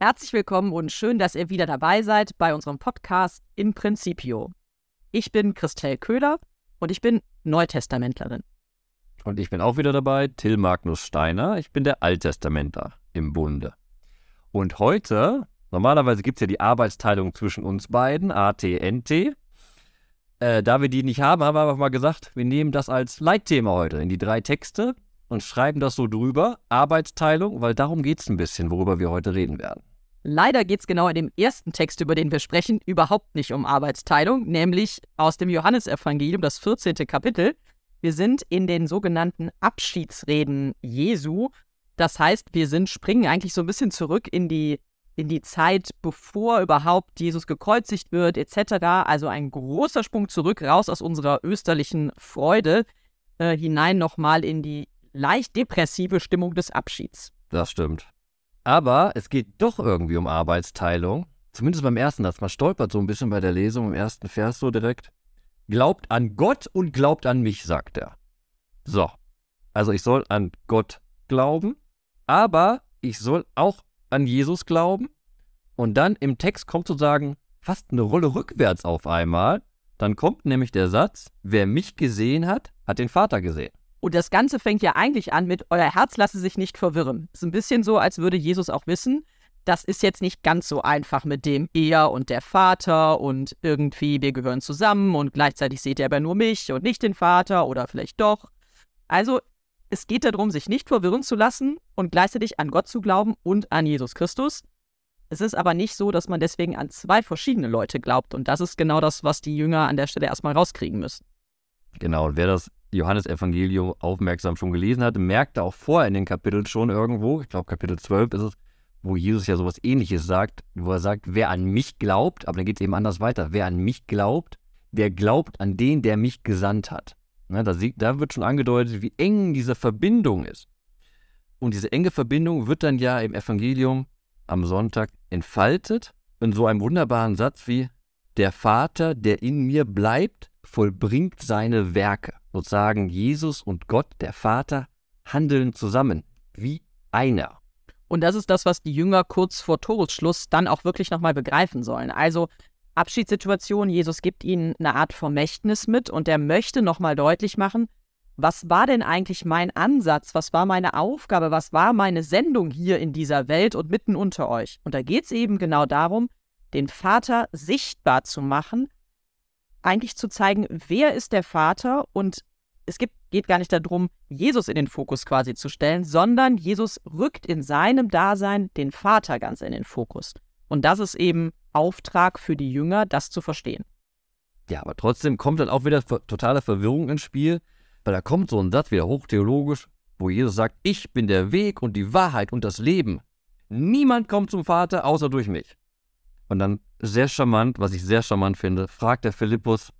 Herzlich willkommen und schön, dass ihr wieder dabei seid bei unserem Podcast In Principio. Ich bin Christel Köhler und ich bin Neutestamentlerin. Und ich bin auch wieder dabei, Till Magnus Steiner. Ich bin der Alttestamentler im Bunde. Und heute, normalerweise gibt es ja die Arbeitsteilung zwischen uns beiden, AT-NT. Äh, da wir die nicht haben, haben wir einfach mal gesagt, wir nehmen das als Leitthema heute in die drei Texte und schreiben das so drüber, Arbeitsteilung, weil darum geht es ein bisschen, worüber wir heute reden werden. Leider geht es genau in dem ersten Text, über den wir sprechen, überhaupt nicht um Arbeitsteilung, nämlich aus dem Johannesevangelium, das 14. Kapitel. Wir sind in den sogenannten Abschiedsreden Jesu. Das heißt, wir sind, springen eigentlich so ein bisschen zurück in die, in die Zeit, bevor überhaupt Jesus gekreuzigt wird, etc. Also ein großer Sprung zurück, raus aus unserer österlichen Freude, äh, hinein nochmal in die leicht depressive Stimmung des Abschieds. Das stimmt. Aber es geht doch irgendwie um Arbeitsteilung. Zumindest beim ersten Satz. Man stolpert so ein bisschen bei der Lesung im ersten Vers so direkt. Glaubt an Gott und glaubt an mich, sagt er. So. Also ich soll an Gott glauben, aber ich soll auch an Jesus glauben. Und dann im Text kommt sozusagen fast eine Rolle rückwärts auf einmal. Dann kommt nämlich der Satz, wer mich gesehen hat, hat den Vater gesehen. Und das Ganze fängt ja eigentlich an mit, euer Herz lasse sich nicht verwirren. Ist ein bisschen so, als würde Jesus auch wissen, das ist jetzt nicht ganz so einfach mit dem er und der Vater und irgendwie wir gehören zusammen und gleichzeitig seht ihr aber nur mich und nicht den Vater oder vielleicht doch. Also es geht darum, sich nicht verwirren zu lassen und gleichzeitig an Gott zu glauben und an Jesus Christus. Es ist aber nicht so, dass man deswegen an zwei verschiedene Leute glaubt und das ist genau das, was die Jünger an der Stelle erstmal rauskriegen müssen. Genau, und wer das Johannesevangelium aufmerksam schon gelesen hatte, merkte auch vorher in den Kapiteln schon irgendwo, ich glaube Kapitel 12 ist es, wo Jesus ja sowas ähnliches sagt, wo er sagt, wer an mich glaubt, aber dann geht es eben anders weiter, wer an mich glaubt, der glaubt an den, der mich gesandt hat. Ne, da, da wird schon angedeutet, wie eng diese Verbindung ist. Und diese enge Verbindung wird dann ja im Evangelium am Sonntag entfaltet in so einem wunderbaren Satz wie, der Vater, der in mir bleibt, vollbringt seine Werke. Sozusagen Jesus und Gott, der Vater, handeln zusammen, wie einer. Und das ist das, was die Jünger kurz vor Todesschluss dann auch wirklich nochmal begreifen sollen. Also Abschiedssituation, Jesus gibt ihnen eine Art Vermächtnis mit und er möchte nochmal deutlich machen, was war denn eigentlich mein Ansatz, was war meine Aufgabe, was war meine Sendung hier in dieser Welt und mitten unter euch. Und da geht es eben genau darum, den Vater sichtbar zu machen eigentlich zu zeigen, wer ist der Vater und es gibt, geht gar nicht darum, Jesus in den Fokus quasi zu stellen, sondern Jesus rückt in seinem Dasein den Vater ganz in den Fokus. Und das ist eben Auftrag für die Jünger, das zu verstehen. Ja, aber trotzdem kommt dann auch wieder totale Verwirrung ins Spiel, weil da kommt so ein Satz wieder hochtheologisch, wo Jesus sagt, ich bin der Weg und die Wahrheit und das Leben. Niemand kommt zum Vater außer durch mich. Und dann sehr charmant, was ich sehr charmant finde, fragt der Philippus,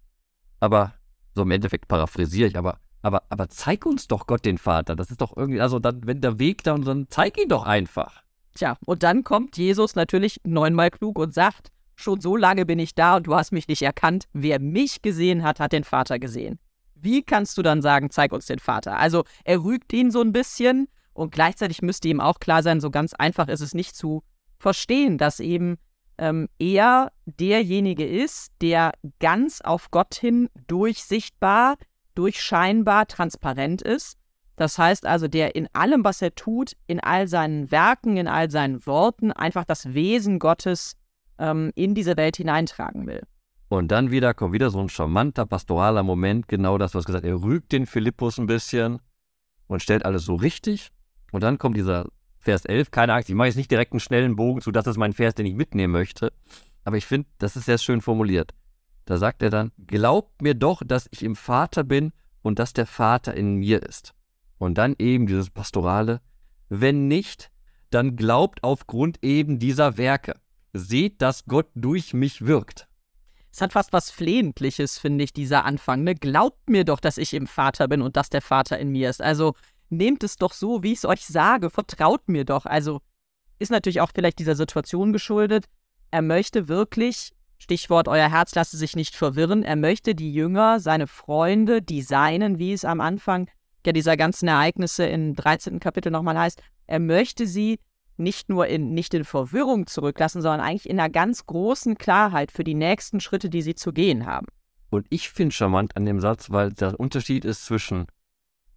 aber, so im Endeffekt paraphrasiere ich, aber, aber, aber zeig uns doch Gott den Vater. Das ist doch irgendwie, also dann, wenn der Weg da und dann zeig ihn doch einfach. Tja, und dann kommt Jesus natürlich neunmal klug und sagt, schon so lange bin ich da und du hast mich nicht erkannt. Wer mich gesehen hat, hat den Vater gesehen. Wie kannst du dann sagen, zeig uns den Vater? Also er rügt ihn so ein bisschen und gleichzeitig müsste ihm auch klar sein, so ganz einfach ist es nicht zu verstehen, dass eben ähm, er derjenige ist, der ganz auf Gott hin durchsichtbar, durchscheinbar transparent ist. Das heißt also, der in allem, was er tut, in all seinen Werken, in all seinen Worten einfach das Wesen Gottes ähm, in diese Welt hineintragen will. Und dann wieder kommt wieder so ein charmanter pastoraler Moment, genau das, was gesagt, er rügt den Philippus ein bisschen und stellt alles so richtig. Und dann kommt dieser Vers 11, keine Angst, ich mache jetzt nicht direkt einen schnellen Bogen zu, das ist mein Vers, den ich mitnehmen möchte. Aber ich finde, das ist sehr schön formuliert. Da sagt er dann, glaubt mir doch, dass ich im Vater bin und dass der Vater in mir ist. Und dann eben dieses Pastorale, wenn nicht, dann glaubt aufgrund eben dieser Werke. Seht, dass Gott durch mich wirkt. Es hat fast was Flehentliches, finde ich, dieser Anfang. Ne? Glaubt mir doch, dass ich im Vater bin und dass der Vater in mir ist. Also nehmt es doch so, wie ich es euch sage, vertraut mir doch. Also ist natürlich auch vielleicht dieser Situation geschuldet. Er möchte wirklich, Stichwort, euer Herz lasse sich nicht verwirren, er möchte die Jünger, seine Freunde, die Seinen, wie es am Anfang ja dieser ganzen Ereignisse im 13. Kapitel nochmal heißt, er möchte sie nicht nur in, nicht in Verwirrung zurücklassen, sondern eigentlich in einer ganz großen Klarheit für die nächsten Schritte, die sie zu gehen haben. Und ich finde charmant an dem Satz, weil der Unterschied ist zwischen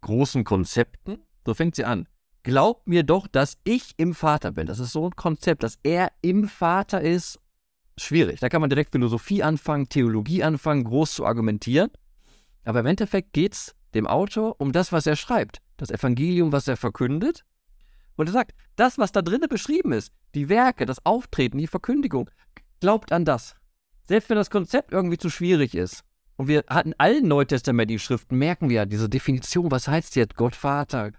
großen Konzepten, so fängt sie an. Glaub mir doch, dass ich im Vater bin. Das ist so ein Konzept, dass er im Vater ist. Schwierig. Da kann man direkt Philosophie anfangen, Theologie anfangen, groß zu argumentieren. Aber im Endeffekt geht es dem Autor um das, was er schreibt. Das Evangelium, was er verkündet. Und er sagt, das, was da drinnen beschrieben ist, die Werke, das Auftreten, die Verkündigung, glaubt an das. Selbst wenn das Konzept irgendwie zu schwierig ist. Und wir hatten allen neutestamentlichen Schriften, merken wir ja diese Definition, was heißt jetzt Gott Vater,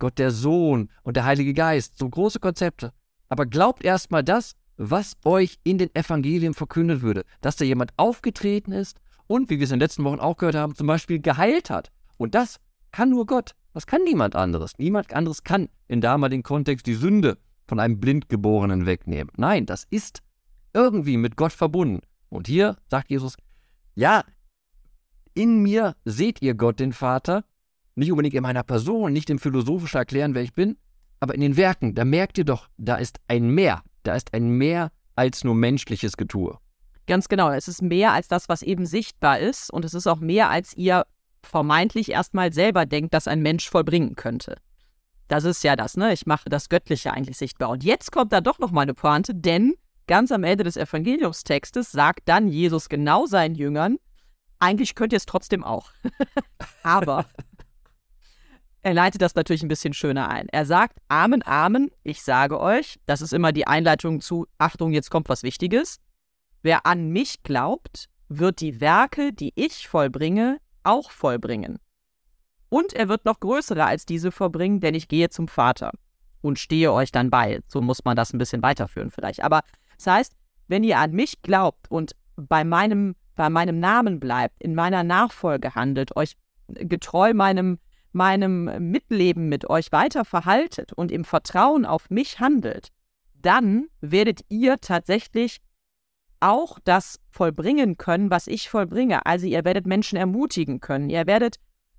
Gott der Sohn und der Heilige Geist, so große Konzepte. Aber glaubt erstmal das, was euch in den Evangelien verkündet würde, dass da jemand aufgetreten ist und, wie wir es in den letzten Wochen auch gehört haben, zum Beispiel geheilt hat. Und das kann nur Gott. Das kann niemand anderes. Niemand anderes kann in damaligen Kontext die Sünde von einem Blindgeborenen wegnehmen. Nein, das ist irgendwie mit Gott verbunden. Und hier sagt Jesus, ja, in mir seht ihr Gott, den Vater, nicht unbedingt in meiner Person, nicht im philosophischen Erklären, wer ich bin, aber in den Werken, da merkt ihr doch, da ist ein Mehr, da ist ein Mehr als nur menschliches Getue. Ganz genau, es ist mehr als das, was eben sichtbar ist und es ist auch mehr, als ihr vermeintlich erstmal selber denkt, dass ein Mensch vollbringen könnte. Das ist ja das, ne? Ich mache das Göttliche eigentlich sichtbar. Und jetzt kommt da doch noch mal eine Pointe, denn ganz am Ende des Evangeliumstextes sagt dann Jesus genau seinen Jüngern, eigentlich könnt ihr es trotzdem auch. Aber er leitet das natürlich ein bisschen schöner ein. Er sagt, Amen, Amen, ich sage euch, das ist immer die Einleitung zu, Achtung, jetzt kommt was Wichtiges. Wer an mich glaubt, wird die Werke, die ich vollbringe, auch vollbringen. Und er wird noch größere als diese vollbringen, denn ich gehe zum Vater und stehe euch dann bei. So muss man das ein bisschen weiterführen vielleicht. Aber das heißt, wenn ihr an mich glaubt und bei meinem, bei meinem Namen bleibt, in meiner Nachfolge handelt, euch getreu meinem, meinem Mitleben mit euch weiter verhaltet und im Vertrauen auf mich handelt, dann werdet ihr tatsächlich auch das vollbringen können, was ich vollbringe. Also ihr werdet Menschen ermutigen können, ihr werdet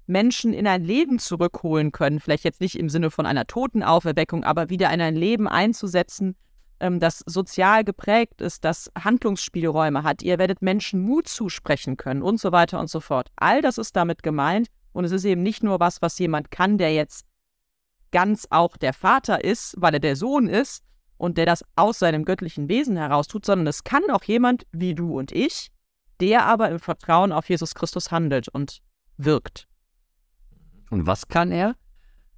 Menschen in ein Leben zurückholen können, vielleicht jetzt nicht im Sinne von einer Totenauferweckung, aber wieder in ein Leben einzusetzen, ähm, das sozial geprägt ist, das Handlungsspielräume hat. Ihr werdet Menschen Mut zusprechen können und so weiter und so fort. All das ist damit gemeint und es ist eben nicht nur was, was jemand kann, der jetzt ganz auch der Vater ist, weil er der Sohn ist, und der das aus seinem göttlichen Wesen heraus tut, sondern es kann auch jemand wie du und ich, der aber im Vertrauen auf Jesus Christus handelt und wirkt. Und was kann er?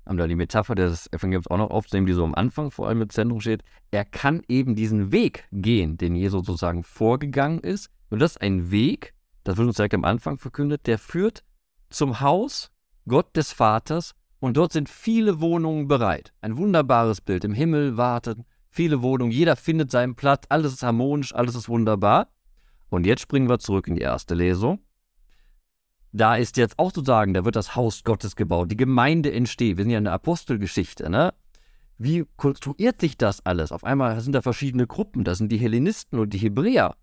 Um da die Metapher des Evangeliums auch noch aufzunehmen, die so am Anfang vor allem im Zentrum steht. Er kann eben diesen Weg gehen, den Jesus sozusagen vorgegangen ist. Und das ist ein Weg, das wird uns direkt am Anfang verkündet, der führt zum Haus Gott des Vaters und dort sind viele Wohnungen bereit. Ein wunderbares Bild. Im Himmel warten viele Wohnungen, jeder findet seinen Platz, alles ist harmonisch, alles ist wunderbar. Und jetzt springen wir zurück in die erste Lesung. Da ist jetzt auch zu sagen, da wird das Haus Gottes gebaut, die Gemeinde entsteht. Wir sind ja in der Apostelgeschichte, ne? Wie konstruiert sich das alles? Auf einmal sind da verschiedene Gruppen, das sind die Hellenisten und die Hebräer.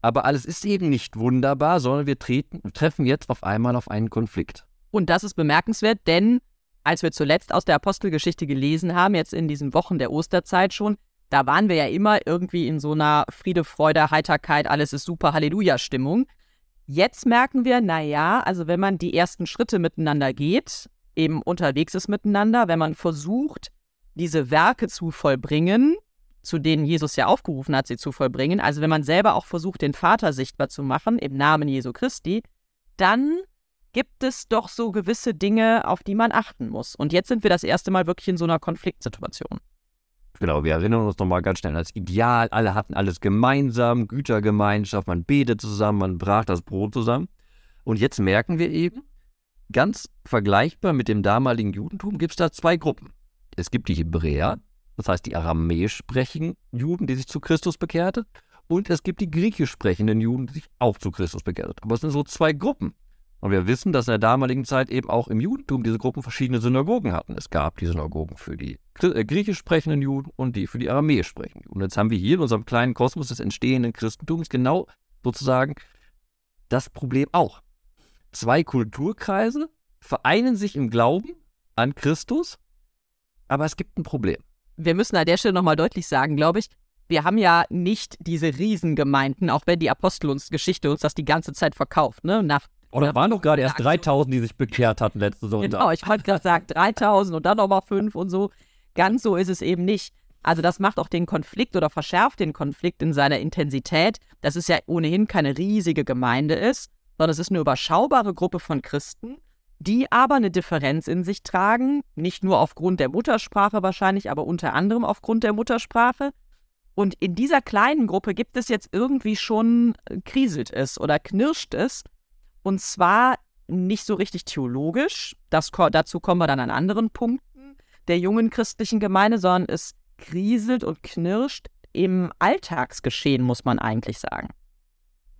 Aber alles ist eben nicht wunderbar, sondern wir treten, treffen jetzt auf einmal auf einen Konflikt. Und das ist bemerkenswert, denn als wir zuletzt aus der Apostelgeschichte gelesen haben, jetzt in diesen Wochen der Osterzeit schon, da waren wir ja immer irgendwie in so einer Friede, Freude, Heiterkeit, alles ist super, Halleluja-Stimmung. Jetzt merken wir, naja, also wenn man die ersten Schritte miteinander geht, eben unterwegs ist miteinander, wenn man versucht, diese Werke zu vollbringen, zu denen Jesus ja aufgerufen hat, sie zu vollbringen, also wenn man selber auch versucht, den Vater sichtbar zu machen, im Namen Jesu Christi, dann gibt es doch so gewisse Dinge, auf die man achten muss. Und jetzt sind wir das erste Mal wirklich in so einer Konfliktsituation. Genau, wir erinnern uns nochmal ganz schnell an das Ideal. Alle hatten alles gemeinsam, Gütergemeinschaft, man betet zusammen, man brach das Brot zusammen. Und jetzt merken wir eben, ganz vergleichbar mit dem damaligen Judentum gibt es da zwei Gruppen. Es gibt die Hebräer, das heißt die aramäisch sprechenden Juden, die sich zu Christus bekehrten, und es gibt die griechisch sprechenden Juden, die sich auch zu Christus bekehrten. Aber es sind so zwei Gruppen. Und wir wissen, dass in der damaligen Zeit eben auch im Judentum diese Gruppen verschiedene Synagogen hatten. Es gab die Synagogen für die griechisch sprechenden Juden und die für die aramäisch sprechenden Juden. Und jetzt haben wir hier in unserem kleinen Kosmos des entstehenden Christentums genau sozusagen das Problem auch. Zwei Kulturkreise vereinen sich im Glauben an Christus, aber es gibt ein Problem. wir müssen an der Stelle nochmal deutlich sagen, glaube ich, wir haben ja nicht diese Riesengemeinden, auch wenn die Apostel uns Geschichte uns das die ganze Zeit verkauft, ne? Nach oder waren doch gerade erst 3000, die sich bekehrt hatten letzte Sonntag. Genau, ich wollte gerade sagen, 3000 und dann nochmal 5 und so. Ganz so ist es eben nicht. Also das macht auch den Konflikt oder verschärft den Konflikt in seiner Intensität, dass es ja ohnehin keine riesige Gemeinde ist, sondern es ist eine überschaubare Gruppe von Christen, die aber eine Differenz in sich tragen, nicht nur aufgrund der Muttersprache wahrscheinlich, aber unter anderem aufgrund der Muttersprache. Und in dieser kleinen Gruppe gibt es jetzt irgendwie schon äh, kriselt es oder knirscht es. Und zwar nicht so richtig theologisch, das, dazu kommen wir dann an anderen Punkten der jungen christlichen Gemeinde, sondern es kriselt und knirscht im Alltagsgeschehen, muss man eigentlich sagen.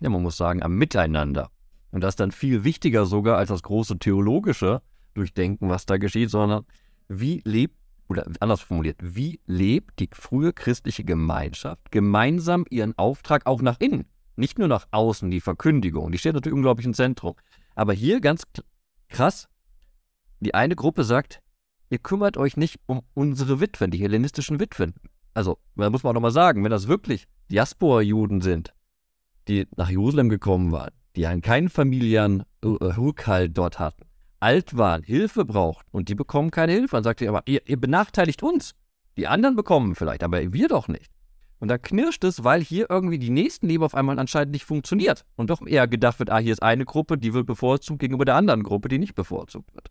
Ja, man muss sagen, am Miteinander. Und das ist dann viel wichtiger sogar als das große theologische Durchdenken, was da geschieht, sondern wie lebt, oder anders formuliert, wie lebt die frühe christliche Gemeinschaft gemeinsam ihren Auftrag auch nach innen? Nicht nur nach außen, die Verkündigung, die steht natürlich unglaublich im Zentrum. Aber hier ganz krass, die eine Gruppe sagt, ihr kümmert euch nicht um unsere Witwen, die hellenistischen Witwen. Also, da muss man auch nochmal sagen, wenn das wirklich Diaspora-Juden sind, die nach Jerusalem gekommen waren, die einen keinen familiären äh, Rückhalt dort hatten, alt waren, Hilfe brauchten und die bekommen keine Hilfe. Dann sagt ihr aber, ihr, ihr benachteiligt uns. Die anderen bekommen vielleicht, aber wir doch nicht. Und da knirscht es, weil hier irgendwie die Nächstenliebe auf einmal anscheinend nicht funktioniert. Und doch eher gedacht wird, ah, hier ist eine Gruppe, die wird bevorzugt gegenüber der anderen Gruppe, die nicht bevorzugt wird.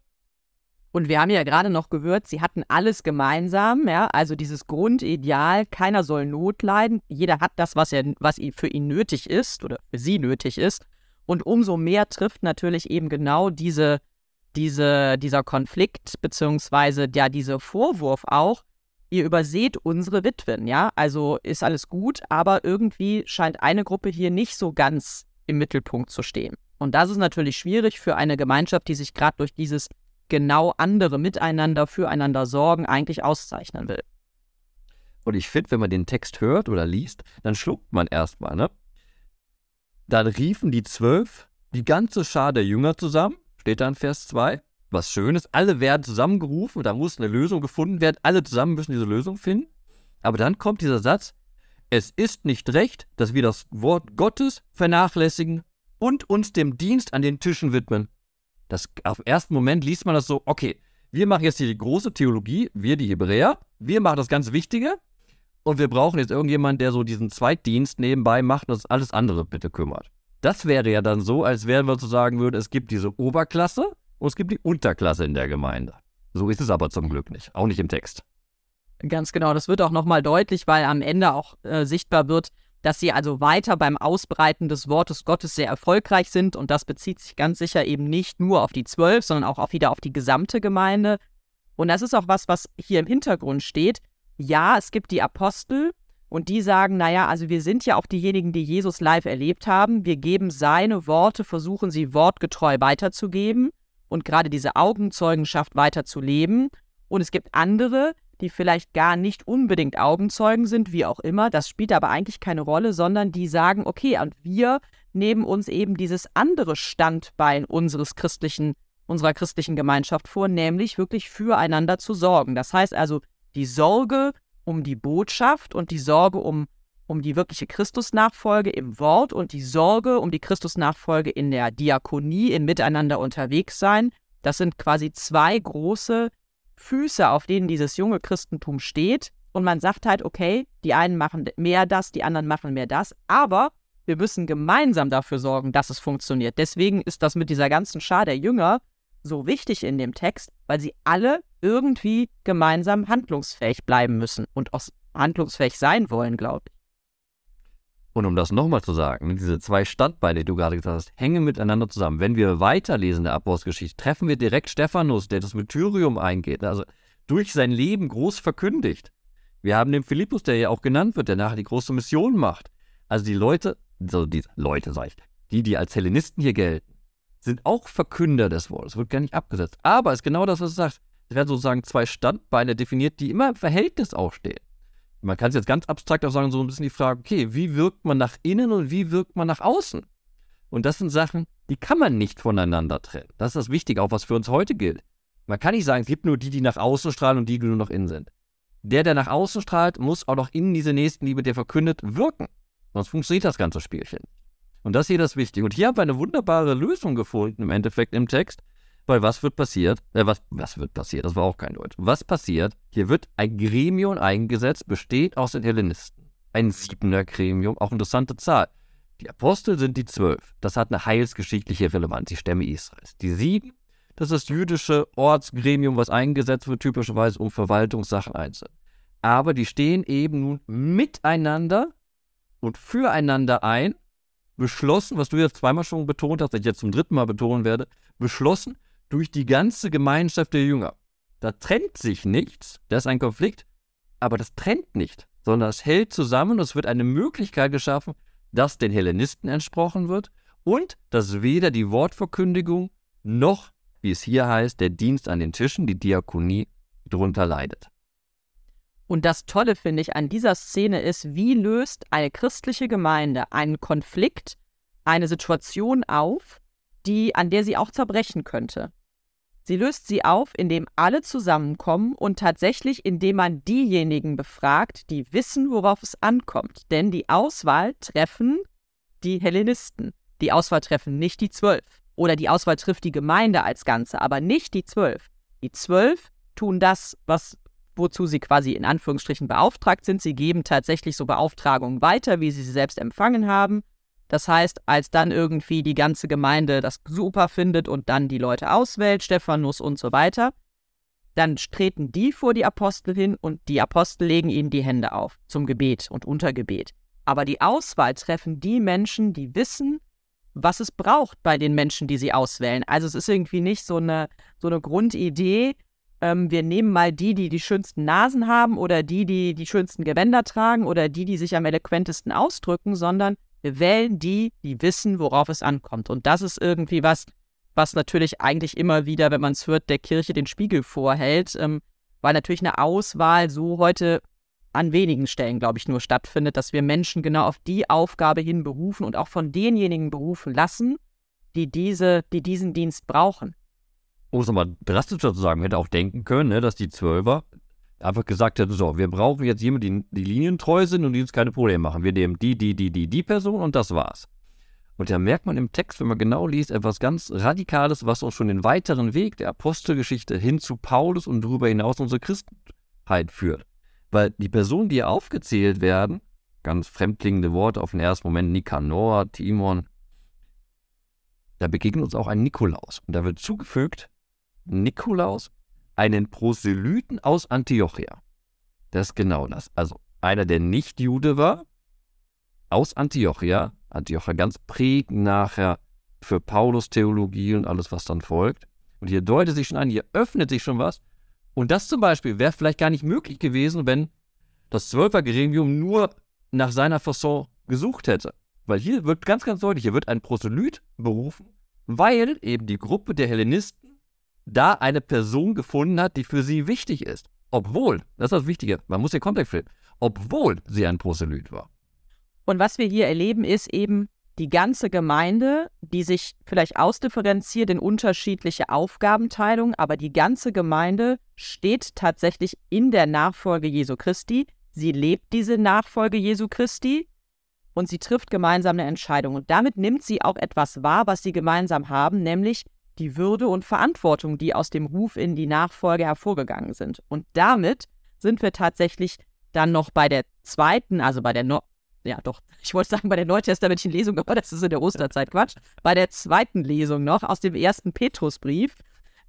Und wir haben ja gerade noch gehört, sie hatten alles gemeinsam, ja, also dieses Grundideal, keiner soll Not leiden, jeder hat das, was, er, was für ihn nötig ist oder für sie nötig ist. Und umso mehr trifft natürlich eben genau diese, diese, dieser Konflikt, beziehungsweise ja, dieser Vorwurf auch, ihr überseht unsere Witwen, ja, also ist alles gut, aber irgendwie scheint eine Gruppe hier nicht so ganz im Mittelpunkt zu stehen. Und das ist natürlich schwierig für eine Gemeinschaft, die sich gerade durch dieses genau andere miteinander, füreinander sorgen, eigentlich auszeichnen will. Und ich finde, wenn man den Text hört oder liest, dann schluckt man erstmal, ne? Dann riefen die zwölf die ganze Schar der Jünger zusammen, steht da in Vers 2. Was Schönes, alle werden zusammengerufen, da muss eine Lösung gefunden werden, alle zusammen müssen diese Lösung finden. Aber dann kommt dieser Satz, es ist nicht recht, dass wir das Wort Gottes vernachlässigen und uns dem Dienst an den Tischen widmen. Das, auf den ersten Moment liest man das so, okay, wir machen jetzt hier die große Theologie, wir die Hebräer, wir machen das ganz Wichtige und wir brauchen jetzt irgendjemanden, der so diesen Zweitdienst nebenbei macht und das alles andere bitte kümmert. Das wäre ja dann so, als wären wir zu sagen würden, es gibt diese Oberklasse und es gibt die Unterklasse in der Gemeinde. So ist es aber zum Glück nicht, auch nicht im Text. Ganz genau, das wird auch nochmal deutlich, weil am Ende auch äh, sichtbar wird, dass sie also weiter beim Ausbreiten des Wortes Gottes sehr erfolgreich sind und das bezieht sich ganz sicher eben nicht nur auf die zwölf, sondern auch wieder auf die gesamte Gemeinde. Und das ist auch was, was hier im Hintergrund steht ja, es gibt die Apostel und die sagen, naja, also wir sind ja auch diejenigen, die Jesus live erlebt haben. Wir geben seine Worte, versuchen sie wortgetreu weiterzugeben und gerade diese Augenzeugenschaft weiterzuleben. Und es gibt andere, die vielleicht gar nicht unbedingt Augenzeugen sind, wie auch immer. Das spielt aber eigentlich keine Rolle, sondern die sagen, okay, und wir nehmen uns eben dieses andere Standbein unseres christlichen, unserer christlichen Gemeinschaft vor, nämlich wirklich füreinander zu sorgen. Das heißt also, die Sorge um die Botschaft und die Sorge um, um die wirkliche Christusnachfolge im Wort und die Sorge um die Christusnachfolge in der Diakonie, im Miteinander unterwegs sein. Das sind quasi zwei große Füße, auf denen dieses junge Christentum steht. Und man sagt halt, okay, die einen machen mehr das, die anderen machen mehr das, aber wir müssen gemeinsam dafür sorgen, dass es funktioniert. Deswegen ist das mit dieser ganzen Schar der Jünger so wichtig in dem Text, weil sie alle irgendwie gemeinsam handlungsfähig bleiben müssen und auch handlungsfähig sein wollen, glaube ich. Und um das nochmal zu sagen, ne, diese zwei Standbeine, die du gerade gesagt hast, hängen miteinander zusammen. Wenn wir weiterlesen der Apostelgeschichte, treffen wir direkt Stephanus, der das Mytherium eingeht, also durch sein Leben groß verkündigt. Wir haben den Philippus, der ja auch genannt wird, der nachher die große Mission macht. Also die Leute, so die Leute, sag ich, die, die als Hellenisten hier gelten, sind auch Verkünder des Wortes, wird gar nicht abgesetzt. Aber es ist genau das, was du sagst. Es werden sozusagen zwei Standbeine definiert, die immer im Verhältnis auch stehen. Man kann es jetzt ganz abstrakt auch sagen, so ein bisschen die Frage, okay, wie wirkt man nach innen und wie wirkt man nach außen? Und das sind Sachen, die kann man nicht voneinander trennen. Das ist das Wichtige, auch was für uns heute gilt. Man kann nicht sagen, es gibt nur die, die nach außen strahlen und die, die nur nach innen sind. der, der nach außen strahlt, muss auch noch in diese Nächstenliebe, der verkündet, wirken. Sonst funktioniert das ganze Spielchen. Und das hier ist wichtig. Und hier haben wir eine wunderbare Lösung gefunden im Endeffekt im Text. Weil was wird passiert? Äh, was, was wird passiert? Das war auch kein Deutsch. Was passiert? Hier wird ein Gremium eingesetzt, besteht aus den Hellenisten. Ein siebener Gremium, auch interessante Zahl. Die Apostel sind die zwölf. Das hat eine heilsgeschichtliche Relevanz, die Stämme Israels. Die sieben, das ist das jüdische Ortsgremium, was eingesetzt wird, typischerweise um Verwaltungssachen einzusetzen. Aber die stehen eben nun miteinander und füreinander ein, beschlossen, was du jetzt zweimal schon betont hast, ich jetzt zum dritten Mal betonen werde, beschlossen durch die ganze Gemeinschaft der Jünger. Da trennt sich nichts, da ist ein Konflikt, aber das trennt nicht, sondern es hält zusammen und es wird eine Möglichkeit geschaffen, dass den Hellenisten entsprochen wird und dass weder die Wortverkündigung noch, wie es hier heißt, der Dienst an den Tischen, die Diakonie, drunter leidet. Und das Tolle finde ich an dieser Szene ist, wie löst eine christliche Gemeinde einen Konflikt, eine Situation auf, die, an der sie auch zerbrechen könnte. Sie löst sie auf, indem alle zusammenkommen und tatsächlich, indem man diejenigen befragt, die wissen, worauf es ankommt. Denn die Auswahl treffen die Hellenisten. Die Auswahl treffen nicht die Zwölf. Oder die Auswahl trifft die Gemeinde als Ganze, aber nicht die Zwölf. Die Zwölf tun das, was, wozu sie quasi in Anführungsstrichen beauftragt sind. Sie geben tatsächlich so Beauftragungen weiter, wie sie sie selbst empfangen haben. Das heißt, als dann irgendwie die ganze Gemeinde das super findet und dann die Leute auswählt, Stephanus und so weiter, dann treten die vor die Apostel hin und die Apostel legen ihnen die Hände auf zum Gebet und Untergebet. Aber die Auswahl treffen die Menschen, die wissen, was es braucht bei den Menschen, die sie auswählen. Also es ist irgendwie nicht so eine, so eine Grundidee, ähm, wir nehmen mal die, die die schönsten Nasen haben oder die, die die schönsten Gewänder tragen oder die, die sich am eloquentesten ausdrücken, sondern wir wählen die, die wissen, worauf es ankommt. Und das ist irgendwie was, was natürlich eigentlich immer wieder, wenn man es hört, der Kirche den Spiegel vorhält, ähm, weil natürlich eine Auswahl so heute an wenigen Stellen, glaube ich, nur stattfindet, dass wir Menschen genau auf die Aufgabe hin berufen und auch von denjenigen berufen lassen, die, diese, die diesen Dienst brauchen. Um es mal drastischer zu sagen, hätte auch denken können, ne, dass die Zwölfer einfach gesagt hätte, so, wir brauchen jetzt jemanden, die, die Linien treu sind und die uns keine Probleme machen. Wir nehmen die, die, die, die, die Person und das war's. Und da merkt man im Text, wenn man genau liest, etwas ganz Radikales, was uns schon den weiteren Weg der Apostelgeschichte hin zu Paulus und darüber hinaus unsere Christenheit führt. Weil die Personen, die hier aufgezählt werden, ganz fremdklingende Worte auf den ersten Moment, Nikanor, Timon, da begegnet uns auch ein Nikolaus. Und da wird zugefügt, Nikolaus einen Proselyten aus Antiochia. Das ist genau das. Also einer, der nicht Jude war, aus Antiochia. Antiochia ganz prägend nachher für Paulus Theologie und alles, was dann folgt. Und hier deutet sich schon an, hier öffnet sich schon was. Und das zum Beispiel wäre vielleicht gar nicht möglich gewesen, wenn das Zwölfergremium nur nach seiner Fasson gesucht hätte. Weil hier wird ganz, ganz deutlich, hier wird ein Proselyt berufen, weil eben die Gruppe der Hellenisten da eine Person gefunden hat, die für sie wichtig ist. Obwohl, das ist das Wichtige, man muss den Kontext finden, obwohl sie ein Proselyt war. Und was wir hier erleben, ist eben die ganze Gemeinde, die sich vielleicht ausdifferenziert in unterschiedliche Aufgabenteilungen, aber die ganze Gemeinde steht tatsächlich in der Nachfolge Jesu Christi. Sie lebt diese Nachfolge Jesu Christi und sie trifft gemeinsam eine Entscheidung. Und damit nimmt sie auch etwas wahr, was sie gemeinsam haben, nämlich die Würde und Verantwortung, die aus dem Ruf in die Nachfolge hervorgegangen sind. Und damit sind wir tatsächlich dann noch bei der zweiten, also bei der, no ja doch, ich wollte sagen bei der neutestamentlichen Lesung, aber das ist in der Osterzeit Quatsch, bei der zweiten Lesung noch aus dem ersten Petrusbrief,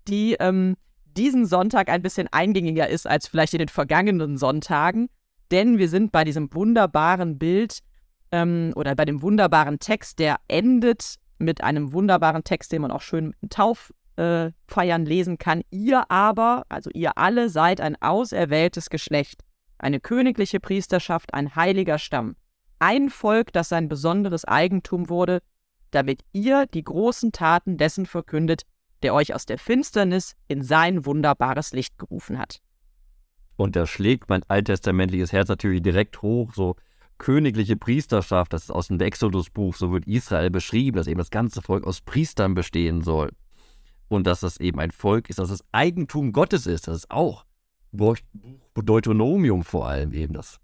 die ähm, diesen Sonntag ein bisschen eingängiger ist als vielleicht in den vergangenen Sonntagen, denn wir sind bei diesem wunderbaren Bild ähm, oder bei dem wunderbaren Text, der endet mit einem wunderbaren Text, den man auch schön mit Tauffeiern äh, lesen kann. Ihr aber, also ihr alle seid ein auserwähltes Geschlecht, eine königliche Priesterschaft, ein heiliger Stamm, ein Volk, das sein besonderes Eigentum wurde, damit ihr die großen Taten dessen verkündet, der euch aus der Finsternis in sein wunderbares Licht gerufen hat. Und da schlägt mein alttestamentliches Herz natürlich direkt hoch, so königliche Priesterschaft, das ist aus dem Exodus-Buch, so wird Israel beschrieben, dass eben das ganze Volk aus Priestern bestehen soll. Und dass das eben ein Volk ist, dass es Eigentum Gottes ist, das ist auch Deuteronomium vor allem eben. Das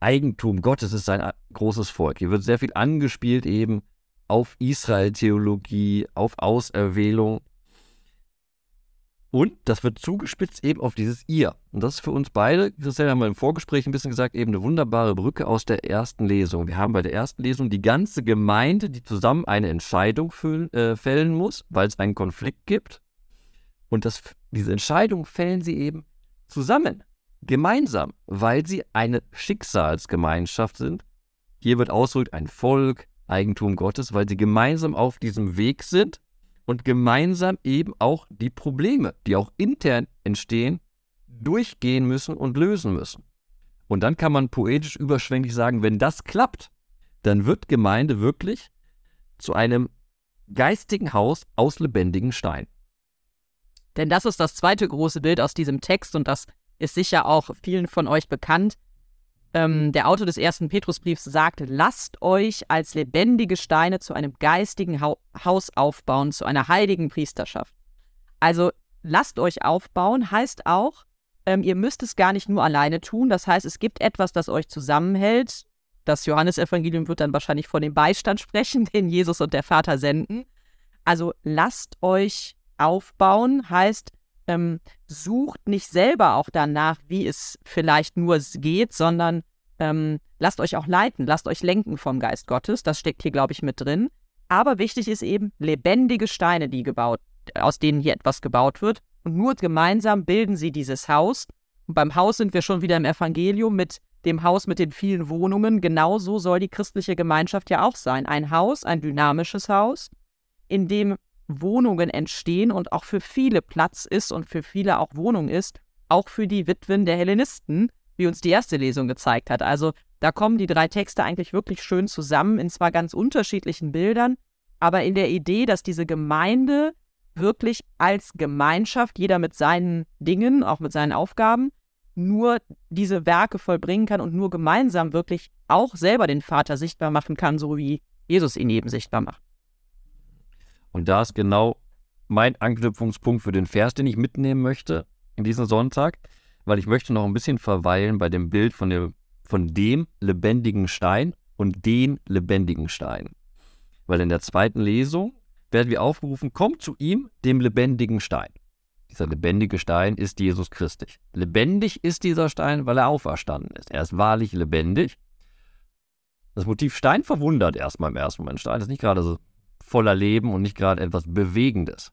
Eigentum Gottes ist sein großes Volk. Hier wird sehr viel angespielt eben auf Israel-Theologie, auf Auserwählung. Und das wird zugespitzt eben auf dieses Ihr. Und das ist für uns beide, Christian haben wir im Vorgespräch ein bisschen gesagt, eben eine wunderbare Brücke aus der ersten Lesung. Wir haben bei der ersten Lesung die ganze Gemeinde, die zusammen eine Entscheidung füllen, äh, fällen muss, weil es einen Konflikt gibt. Und das, diese Entscheidung fällen sie eben zusammen, gemeinsam, weil sie eine Schicksalsgemeinschaft sind. Hier wird ausgedrückt ein Volk, Eigentum Gottes, weil sie gemeinsam auf diesem Weg sind und gemeinsam eben auch die Probleme, die auch intern entstehen, durchgehen müssen und lösen müssen. Und dann kann man poetisch überschwänglich sagen, wenn das klappt, dann wird Gemeinde wirklich zu einem geistigen Haus aus lebendigen Steinen. Denn das ist das zweite große Bild aus diesem Text und das ist sicher auch vielen von euch bekannt. Ähm, der Autor des ersten Petrusbriefs sagt, lasst euch als lebendige Steine zu einem geistigen ha Haus aufbauen, zu einer heiligen Priesterschaft. Also lasst euch aufbauen heißt auch, ähm, ihr müsst es gar nicht nur alleine tun. Das heißt, es gibt etwas, das euch zusammenhält. Das Johannesevangelium wird dann wahrscheinlich von dem Beistand sprechen, den Jesus und der Vater senden. Also lasst euch aufbauen heißt, ähm, sucht nicht selber auch danach, wie es vielleicht nur geht, sondern ähm, lasst euch auch leiten, lasst euch lenken vom Geist Gottes. Das steckt hier, glaube ich, mit drin. Aber wichtig ist eben lebendige Steine, die gebaut, aus denen hier etwas gebaut wird. Und nur gemeinsam bilden sie dieses Haus. Und beim Haus sind wir schon wieder im Evangelium mit dem Haus mit den vielen Wohnungen. Genauso soll die christliche Gemeinschaft ja auch sein. Ein Haus, ein dynamisches Haus, in dem Wohnungen entstehen und auch für viele Platz ist und für viele auch Wohnung ist, auch für die Witwen der Hellenisten, wie uns die erste Lesung gezeigt hat. Also da kommen die drei Texte eigentlich wirklich schön zusammen in zwar ganz unterschiedlichen Bildern, aber in der Idee, dass diese Gemeinde wirklich als Gemeinschaft, jeder mit seinen Dingen, auch mit seinen Aufgaben, nur diese Werke vollbringen kann und nur gemeinsam wirklich auch selber den Vater sichtbar machen kann, so wie Jesus ihn eben sichtbar macht. Und da ist genau mein Anknüpfungspunkt für den Vers, den ich mitnehmen möchte in diesem Sonntag, weil ich möchte noch ein bisschen verweilen bei dem Bild von dem, von dem lebendigen Stein und den lebendigen Stein. Weil in der zweiten Lesung werden wir aufgerufen, kommt zu ihm, dem lebendigen Stein. Dieser lebendige Stein ist Jesus Christus. Lebendig ist dieser Stein, weil er auferstanden ist. Er ist wahrlich lebendig. Das Motiv Stein verwundert erstmal im ersten Moment. Stein ist nicht gerade so voller Leben und nicht gerade etwas Bewegendes.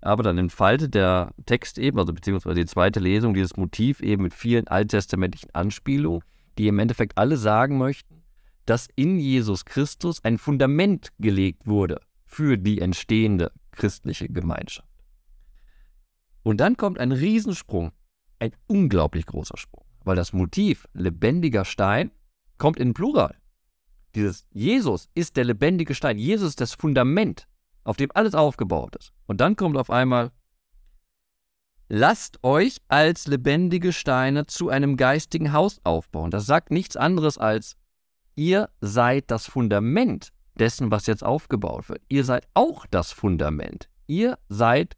Aber dann entfaltet der Text eben, also beziehungsweise die zweite Lesung, dieses Motiv eben mit vielen alttestamentlichen Anspielungen, die im Endeffekt alle sagen möchten, dass in Jesus Christus ein Fundament gelegt wurde für die entstehende christliche Gemeinschaft. Und dann kommt ein Riesensprung, ein unglaublich großer Sprung, weil das Motiv lebendiger Stein kommt in Plural. Dieses Jesus ist der lebendige Stein. Jesus ist das Fundament, auf dem alles aufgebaut ist. Und dann kommt auf einmal, lasst euch als lebendige Steine zu einem geistigen Haus aufbauen. Das sagt nichts anderes als, ihr seid das Fundament dessen, was jetzt aufgebaut wird. Ihr seid auch das Fundament. Ihr seid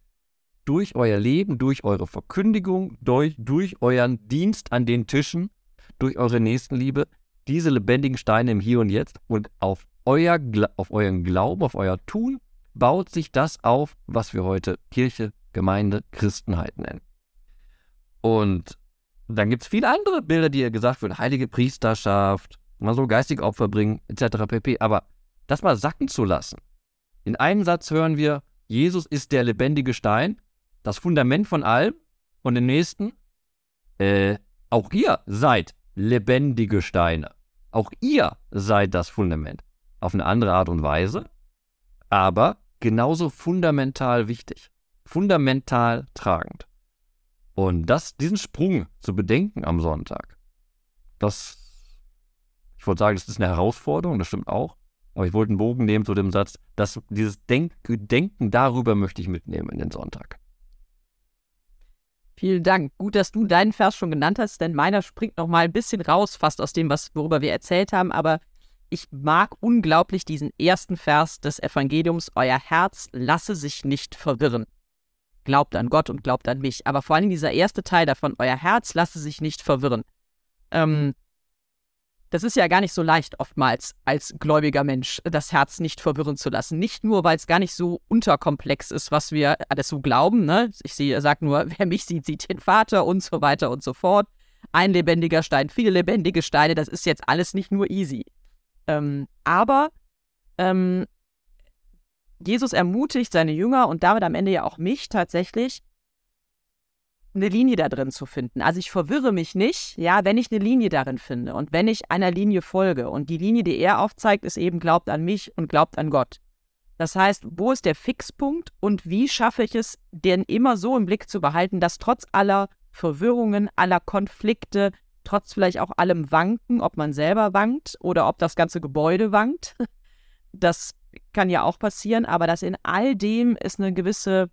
durch euer Leben, durch eure Verkündigung, durch, durch euren Dienst an den Tischen, durch eure Nächstenliebe, diese lebendigen Steine im Hier und Jetzt und auf, euer, auf euren Glauben, auf euer Tun baut sich das auf, was wir heute Kirche, Gemeinde, Christenheit nennen. Und dann gibt es viele andere Bilder, die ihr gesagt wird, heilige Priesterschaft, man soll geistige Opfer bringen, etc. pp. Aber das mal sacken zu lassen. In einem Satz hören wir, Jesus ist der lebendige Stein, das Fundament von allem. Und im nächsten, äh, auch ihr seid lebendige Steine. Auch ihr seid das Fundament. Auf eine andere Art und Weise, aber genauso fundamental wichtig. Fundamental tragend. Und das, diesen Sprung zu bedenken am Sonntag, das, ich wollte sagen, das ist eine Herausforderung, das stimmt auch. Aber ich wollte einen Bogen nehmen zu dem Satz, dass dieses Denk Denken darüber möchte ich mitnehmen in den Sonntag. Vielen Dank. Gut, dass du deinen Vers schon genannt hast, denn meiner springt noch mal ein bisschen raus, fast aus dem, was, worüber wir erzählt haben. Aber ich mag unglaublich diesen ersten Vers des Evangeliums. Euer Herz lasse sich nicht verwirren. glaubt an Gott und glaubt an mich. Aber vor allem dieser erste Teil davon, euer Herz lasse sich nicht verwirren. Ähm, das ist ja gar nicht so leicht oftmals als gläubiger Mensch, das Herz nicht verwirren zu lassen. Nicht nur, weil es gar nicht so unterkomplex ist, was wir alles so glauben. Ne? Ich sage nur, wer mich sieht, sieht den Vater und so weiter und so fort. Ein lebendiger Stein, viele lebendige Steine, das ist jetzt alles nicht nur easy. Ähm, aber ähm, Jesus ermutigt seine Jünger und damit am Ende ja auch mich tatsächlich, eine Linie da drin zu finden. Also ich verwirre mich nicht, ja, wenn ich eine Linie darin finde und wenn ich einer Linie folge. Und die Linie, die er aufzeigt, ist eben glaubt an mich und glaubt an Gott. Das heißt, wo ist der Fixpunkt und wie schaffe ich es, den immer so im Blick zu behalten, dass trotz aller Verwirrungen, aller Konflikte, trotz vielleicht auch allem Wanken, ob man selber wankt oder ob das ganze Gebäude wankt, das kann ja auch passieren, aber dass in all dem es eine gewisse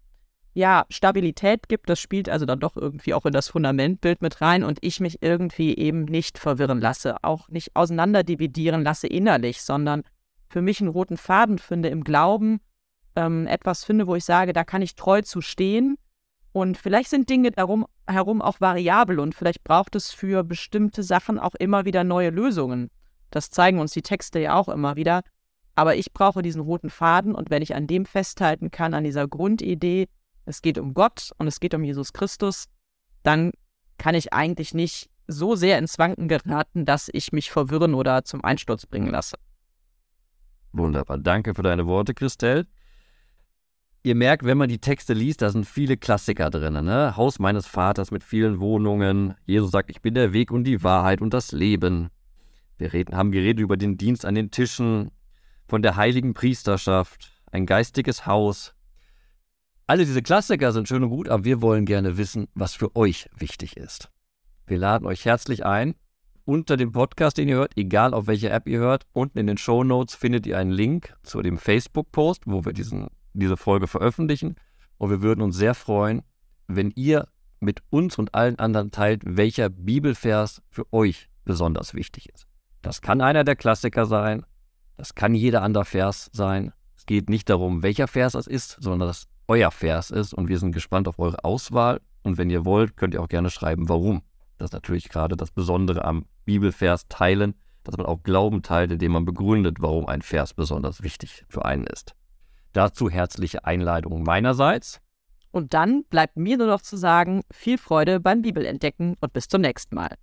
ja, Stabilität gibt, das spielt also dann doch irgendwie auch in das Fundamentbild mit rein und ich mich irgendwie eben nicht verwirren lasse, auch nicht auseinanderdividieren lasse innerlich, sondern für mich einen roten Faden finde im Glauben, ähm, etwas finde, wo ich sage, da kann ich treu zu stehen und vielleicht sind Dinge darum herum auch variabel und vielleicht braucht es für bestimmte Sachen auch immer wieder neue Lösungen. Das zeigen uns die Texte ja auch immer wieder. Aber ich brauche diesen roten Faden und wenn ich an dem festhalten kann, an dieser Grundidee, es geht um Gott und es geht um Jesus Christus, dann kann ich eigentlich nicht so sehr ins Wanken geraten, dass ich mich verwirren oder zum Einsturz bringen lasse. Wunderbar. Danke für deine Worte, Christelle. Ihr merkt, wenn man die Texte liest, da sind viele Klassiker drin. Ne? Haus meines Vaters mit vielen Wohnungen. Jesus sagt, ich bin der Weg und die Wahrheit und das Leben. Wir reden, haben geredet über den Dienst an den Tischen, von der heiligen Priesterschaft, ein geistiges Haus. Alle diese Klassiker sind schön und gut, aber wir wollen gerne wissen, was für euch wichtig ist. Wir laden euch herzlich ein. Unter dem Podcast, den ihr hört, egal auf welcher App ihr hört, unten in den Show Notes findet ihr einen Link zu dem Facebook-Post, wo wir diesen, diese Folge veröffentlichen. Und wir würden uns sehr freuen, wenn ihr mit uns und allen anderen teilt, welcher Bibelvers für euch besonders wichtig ist. Das kann einer der Klassiker sein, das kann jeder andere Vers sein. Es geht nicht darum, welcher Vers es ist, sondern dass euer Vers ist. Und wir sind gespannt auf eure Auswahl. Und wenn ihr wollt, könnt ihr auch gerne schreiben, warum. Das ist natürlich gerade das Besondere am Bibelvers teilen, dass man auch Glauben teilt, indem man begründet, warum ein Vers besonders wichtig für einen ist. Dazu herzliche Einleitung meinerseits. Und dann bleibt mir nur noch zu sagen, viel Freude beim Bibelentdecken und bis zum nächsten Mal.